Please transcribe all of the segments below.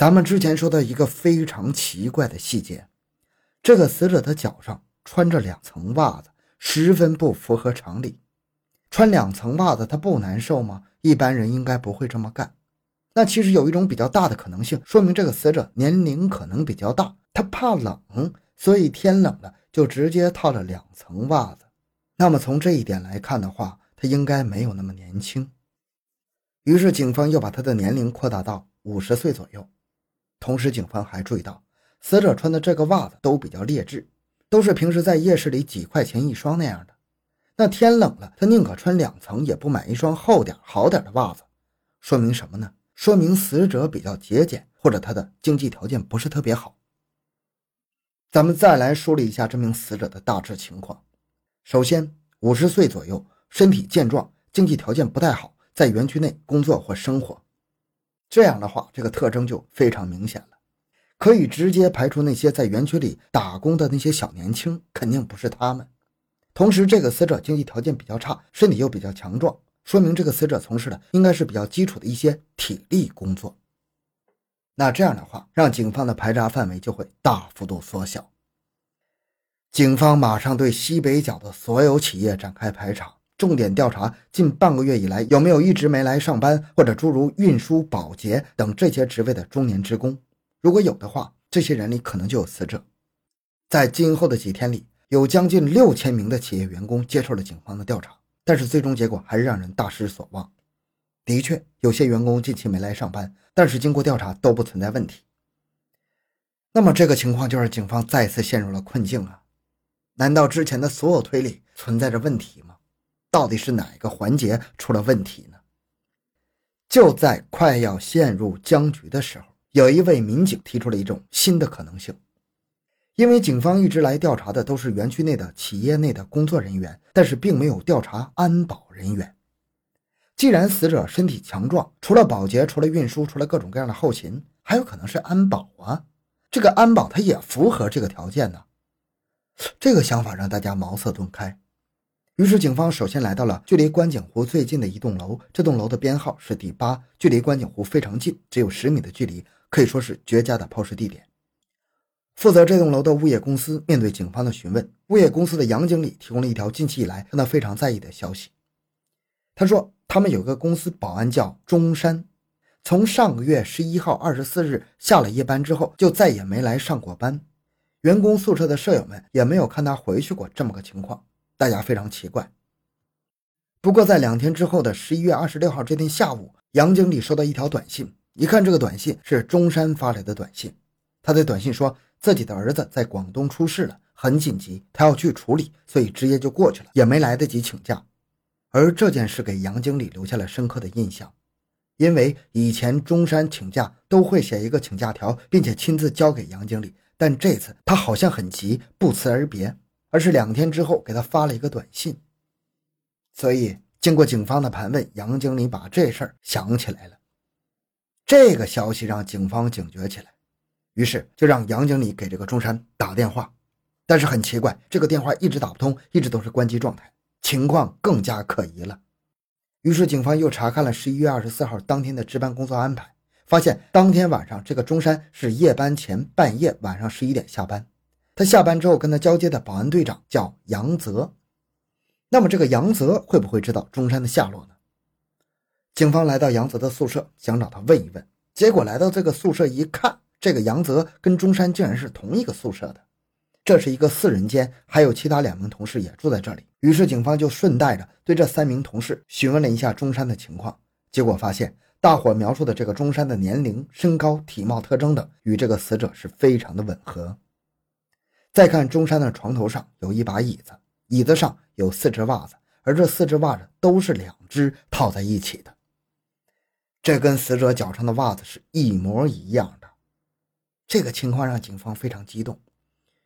咱们之前说的一个非常奇怪的细节，这个死者的脚上穿着两层袜子，十分不符合常理。穿两层袜子，他不难受吗？一般人应该不会这么干。那其实有一种比较大的可能性，说明这个死者年龄可能比较大，他怕冷，所以天冷了就直接套了两层袜子。那么从这一点来看的话，他应该没有那么年轻。于是警方又把他的年龄扩大到五十岁左右。同时，警方还注意到，死者穿的这个袜子都比较劣质，都是平时在夜市里几块钱一双那样的。那天冷了，他宁可穿两层，也不买一双厚点、好点的袜子。说明什么呢？说明死者比较节俭，或者他的经济条件不是特别好。咱们再来梳理一下这名死者的大致情况。首先，五十岁左右，身体健壮，经济条件不太好，在园区内工作或生活。这样的话，这个特征就非常明显了，可以直接排除那些在园区里打工的那些小年轻，肯定不是他们。同时，这个死者经济条件比较差，身体又比较强壮，说明这个死者从事的应该是比较基础的一些体力工作。那这样的话，让警方的排查范围就会大幅度缩小。警方马上对西北角的所有企业展开排查。重点调查近半个月以来有没有一直没来上班，或者诸如运输、保洁等这些职位的中年职工。如果有的话，这些人里可能就有死者。在今后的几天里，有将近六千名的企业员工接受了警方的调查，但是最终结果还是让人大失所望。的确，有些员工近期没来上班，但是经过调查都不存在问题。那么这个情况就让警方再次陷入了困境啊！难道之前的所有推理存在着问题吗？到底是哪个环节出了问题呢？就在快要陷入僵局的时候，有一位民警提出了一种新的可能性。因为警方一直来调查的都是园区内的企业内的工作人员，但是并没有调查安保人员。既然死者身体强壮，除了保洁，除了运输，除了各种各样的后勤，还有可能是安保啊。这个安保他也符合这个条件呢。这个想法让大家茅塞顿开。于是，警方首先来到了距离观景湖最近的一栋楼，这栋楼的编号是第八，距离观景湖非常近，只有十米的距离，可以说是绝佳的抛尸地点。负责这栋楼的物业公司面对警方的询问，物业公司的杨经理提供了一条近期以来让他非常在意的消息。他说，他们有个公司保安叫中山，从上个月十一号二十四日下了夜班之后，就再也没来上过班，员工宿舍的舍友们也没有看他回去过这么个情况。大家非常奇怪。不过，在两天之后的十一月二十六号这天下午，杨经理收到一条短信。一看，这个短信是中山发来的短信。他在短信说自己的儿子在广东出事了，很紧急，他要去处理，所以直接就过去了，也没来得及请假。而这件事给杨经理留下了深刻的印象，因为以前中山请假都会写一个请假条，并且亲自交给杨经理，但这次他好像很急，不辞而别。而是两天之后给他发了一个短信，所以经过警方的盘问，杨经理把这事儿想起来了。这个消息让警方警觉起来，于是就让杨经理给这个中山打电话。但是很奇怪，这个电话一直打不通，一直都是关机状态，情况更加可疑了。于是警方又查看了十一月二十四号当天的值班工作安排，发现当天晚上这个中山是夜班前半夜晚上十一点下班。他下班之后跟他交接的保安队长叫杨泽，那么这个杨泽会不会知道中山的下落呢？警方来到杨泽的宿舍，想找他问一问。结果来到这个宿舍一看，这个杨泽跟中山竟然是同一个宿舍的，这是一个四人间，还有其他两名同事也住在这里。于是警方就顺带着对这三名同事询问了一下中山的情况，结果发现大伙描述的这个中山的年龄、身高、体貌特征等与这个死者是非常的吻合。再看中山的床头上有一把椅子，椅子上有四只袜子，而这四只袜子都是两只套在一起的，这跟死者脚上的袜子是一模一样的。这个情况让警方非常激动，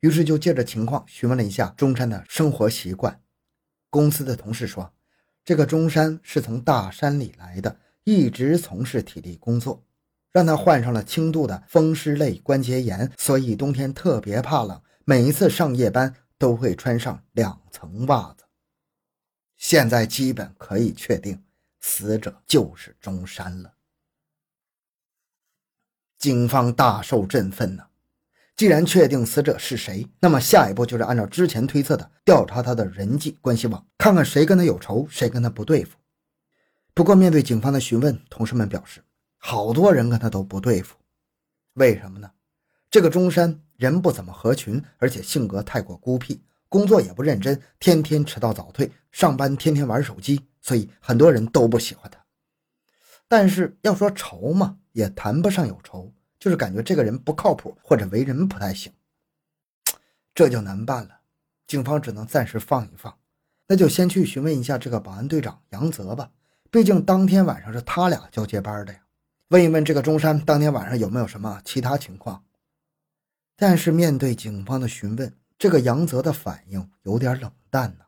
于是就借着情况询问了一下中山的生活习惯。公司的同事说，这个中山是从大山里来的，一直从事体力工作，让他患上了轻度的风湿类关节炎，所以冬天特别怕冷。每一次上夜班都会穿上两层袜子。现在基本可以确定，死者就是中山了。警方大受振奋呢。既然确定死者是谁，那么下一步就是按照之前推测的调查他的人际关系网，看看谁跟他有仇，谁跟他不对付。不过面对警方的询问，同事们表示，好多人跟他都不对付。为什么呢？这个中山人不怎么合群，而且性格太过孤僻，工作也不认真，天天迟到早退，上班天天玩手机，所以很多人都不喜欢他。但是要说仇嘛，也谈不上有仇。就是感觉这个人不靠谱，或者为人不太行，这就难办了。警方只能暂时放一放，那就先去询问一下这个保安队长杨泽吧。毕竟当天晚上是他俩交接班的呀。问一问这个中山当天晚上有没有什么其他情况。但是面对警方的询问，这个杨泽的反应有点冷淡呢，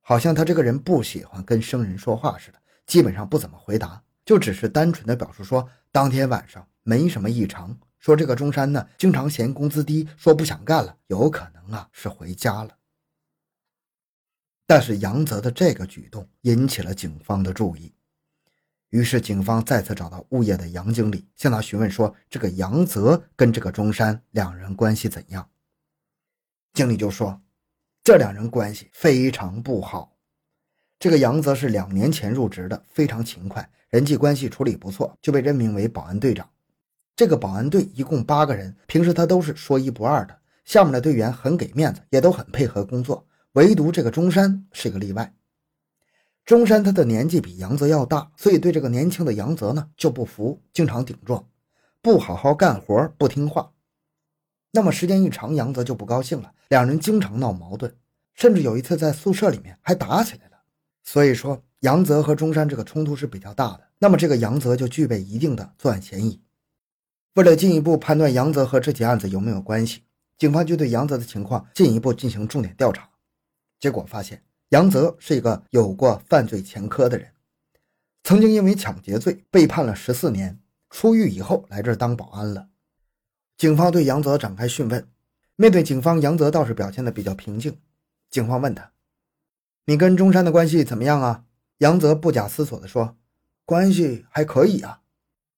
好像他这个人不喜欢跟生人说话似的，基本上不怎么回答，就只是单纯的表述说当天晚上。没什么异常，说这个中山呢，经常嫌工资低，说不想干了，有可能啊是回家了。但是杨泽的这个举动引起了警方的注意，于是警方再次找到物业的杨经理，向他询问说，这个杨泽跟这个中山两人关系怎样？经理就说，这两人关系非常不好。这个杨泽是两年前入职的，非常勤快，人际关系处理不错，就被任命为保安队长。这个保安队一共八个人，平时他都是说一不二的，下面的队员很给面子，也都很配合工作。唯独这个中山是个例外。中山他的年纪比杨泽要大，所以对这个年轻的杨泽呢就不服，经常顶撞，不好好干活，不听话。那么时间一长，杨泽就不高兴了，两人经常闹矛盾，甚至有一次在宿舍里面还打起来了。所以说，杨泽和中山这个冲突是比较大的。那么这个杨泽就具备一定的作案嫌疑。为了进一步判断杨泽和这起案子有没有关系，警方就对杨泽的情况进一步进行重点调查。结果发现，杨泽是一个有过犯罪前科的人，曾经因为抢劫罪被判了十四年，出狱以后来这儿当保安了。警方对杨泽展开讯问，面对警方，杨泽倒是表现的比较平静。警方问他：“你跟中山的关系怎么样啊？”杨泽不假思索地说：“关系还可以啊。”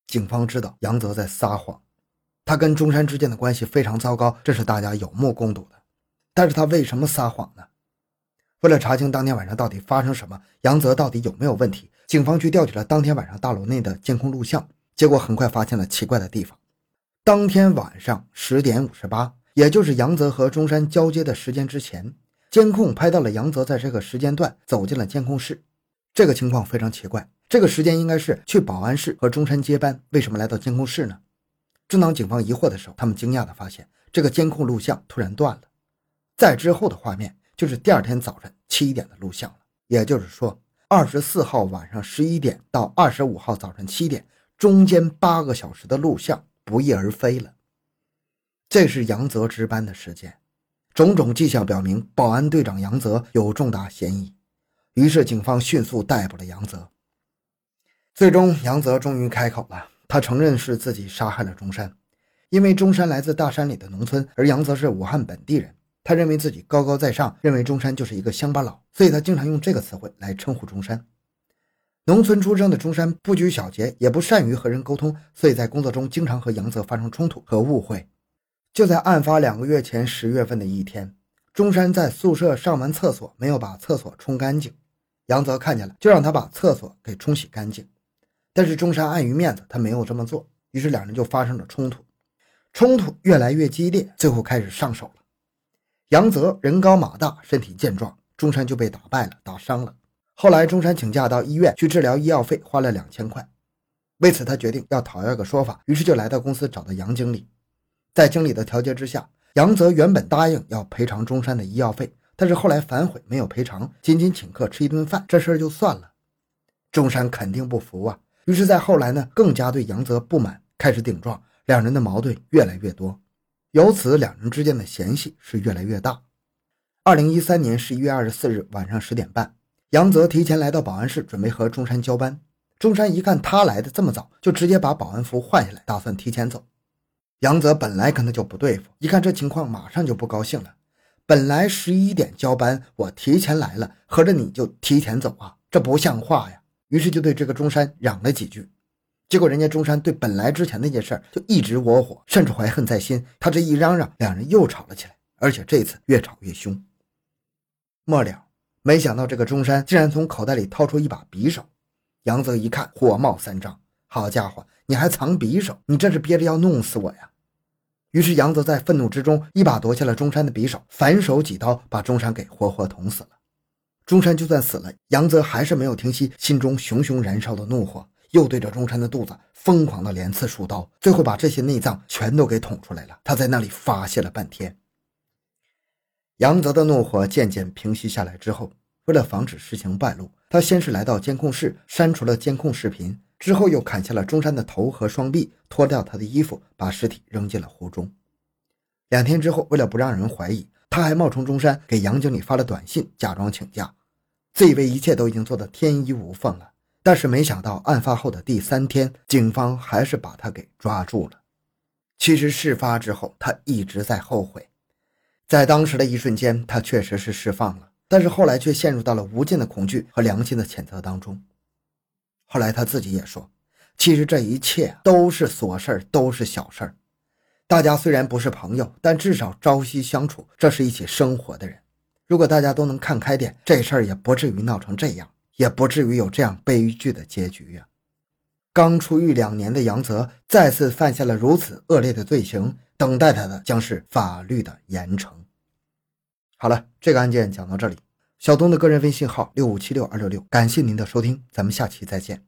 警方知道杨泽在撒谎，他跟中山之间的关系非常糟糕，这是大家有目共睹的。但是他为什么撒谎呢？为了查清当天晚上到底发生什么，杨泽到底有没有问题，警方去调取了当天晚上大楼内的监控录像，结果很快发现了奇怪的地方。当天晚上十点五十八，也就是杨泽和中山交接的时间之前，监控拍到了杨泽在这个时间段走进了监控室，这个情况非常奇怪。这个时间应该是去保安室和中山接班，为什么来到监控室呢？正当警方疑惑的时候，他们惊讶地发现这个监控录像突然断了。在之后的画面就是第二天早晨七点的录像了，也就是说，二十四号晚上十一点到二十五号早晨七点中间八个小时的录像不翼而飞了。这是杨泽值班的时间，种种迹象表明保安队长杨泽有重大嫌疑，于是警方迅速逮捕了杨泽。最终，杨泽终于开口了。他承认是自己杀害了中山，因为中山来自大山里的农村，而杨泽是武汉本地人。他认为自己高高在上，认为中山就是一个乡巴佬，所以他经常用这个词汇来称呼中山。农村出生的中山不拘小节，也不善于和人沟通，所以在工作中经常和杨泽发生冲突和误会。就在案发两个月前十月份的一天，中山在宿舍上完厕所，没有把厕所冲干净，杨泽看见了，就让他把厕所给冲洗干净。但是中山碍于面子，他没有这么做，于是两人就发生了冲突，冲突越来越激烈，最后开始上手了。杨泽人高马大，身体健壮，中山就被打败了，打伤了。后来中山请假到医院去治疗，医药费花了两千块。为此，他决定要讨要个说法，于是就来到公司找到杨经理。在经理的调解之下，杨泽原本答应要赔偿中山的医药费，但是后来反悔，没有赔偿，仅仅请客吃一顿饭，这事儿就算了。中山肯定不服啊。于是，在后来呢，更加对杨泽不满，开始顶撞，两人的矛盾越来越多，由此两人之间的嫌隙是越来越大。二零一三年十一月二十四日晚上十点半，杨泽提前来到保安室，准备和中山交班。中山一看他来的这么早，就直接把保安服换下来，打算提前走。杨泽本来跟他就不对付，一看这情况，马上就不高兴了。本来十一点交班，我提前来了，合着你就提前走啊？这不像话呀！于是就对这个中山嚷了几句，结果人家中山对本来之前那件事就一直窝火，甚至怀恨在心。他这一嚷嚷，两人又吵了起来，而且这次越吵越凶。末了，没想到这个中山竟然从口袋里掏出一把匕首。杨泽一看，火冒三丈：“好家伙，你还藏匕首？你这是憋着要弄死我呀！”于是杨泽在愤怒之中一把夺下了中山的匕首，反手几刀把中山给活活捅死了。中山就算死了，杨泽还是没有停息心中熊熊燃烧的怒火。又对着中山的肚子疯狂的连刺数刀，最后把这些内脏全都给捅出来了。他在那里发泄了半天。杨泽的怒火渐渐平息下来之后，为了防止事情败露，他先是来到监控室删除了监控视频，之后又砍下了中山的头和双臂，脱掉他的衣服，把尸体扔进了湖中。两天之后，为了不让人怀疑，他还冒充中山给杨经理发了短信，假装请假，自以为一切都已经做得天衣无缝了。但是没想到，案发后的第三天，警方还是把他给抓住了。其实事发之后，他一直在后悔。在当时的一瞬间，他确实是释放了，但是后来却陷入到了无尽的恐惧和良心的谴责当中。后来他自己也说，其实这一切都是琐事儿，都是小事儿。大家虽然不是朋友，但至少朝夕相处，这是一起生活的人。如果大家都能看开点，这事儿也不至于闹成这样。也不至于有这样悲剧的结局呀！刚出狱两年的杨泽再次犯下了如此恶劣的罪行，等待他的将是法律的严惩。好了，这个案件讲到这里。小东的个人微信号六五七六二六六，感谢您的收听，咱们下期再见。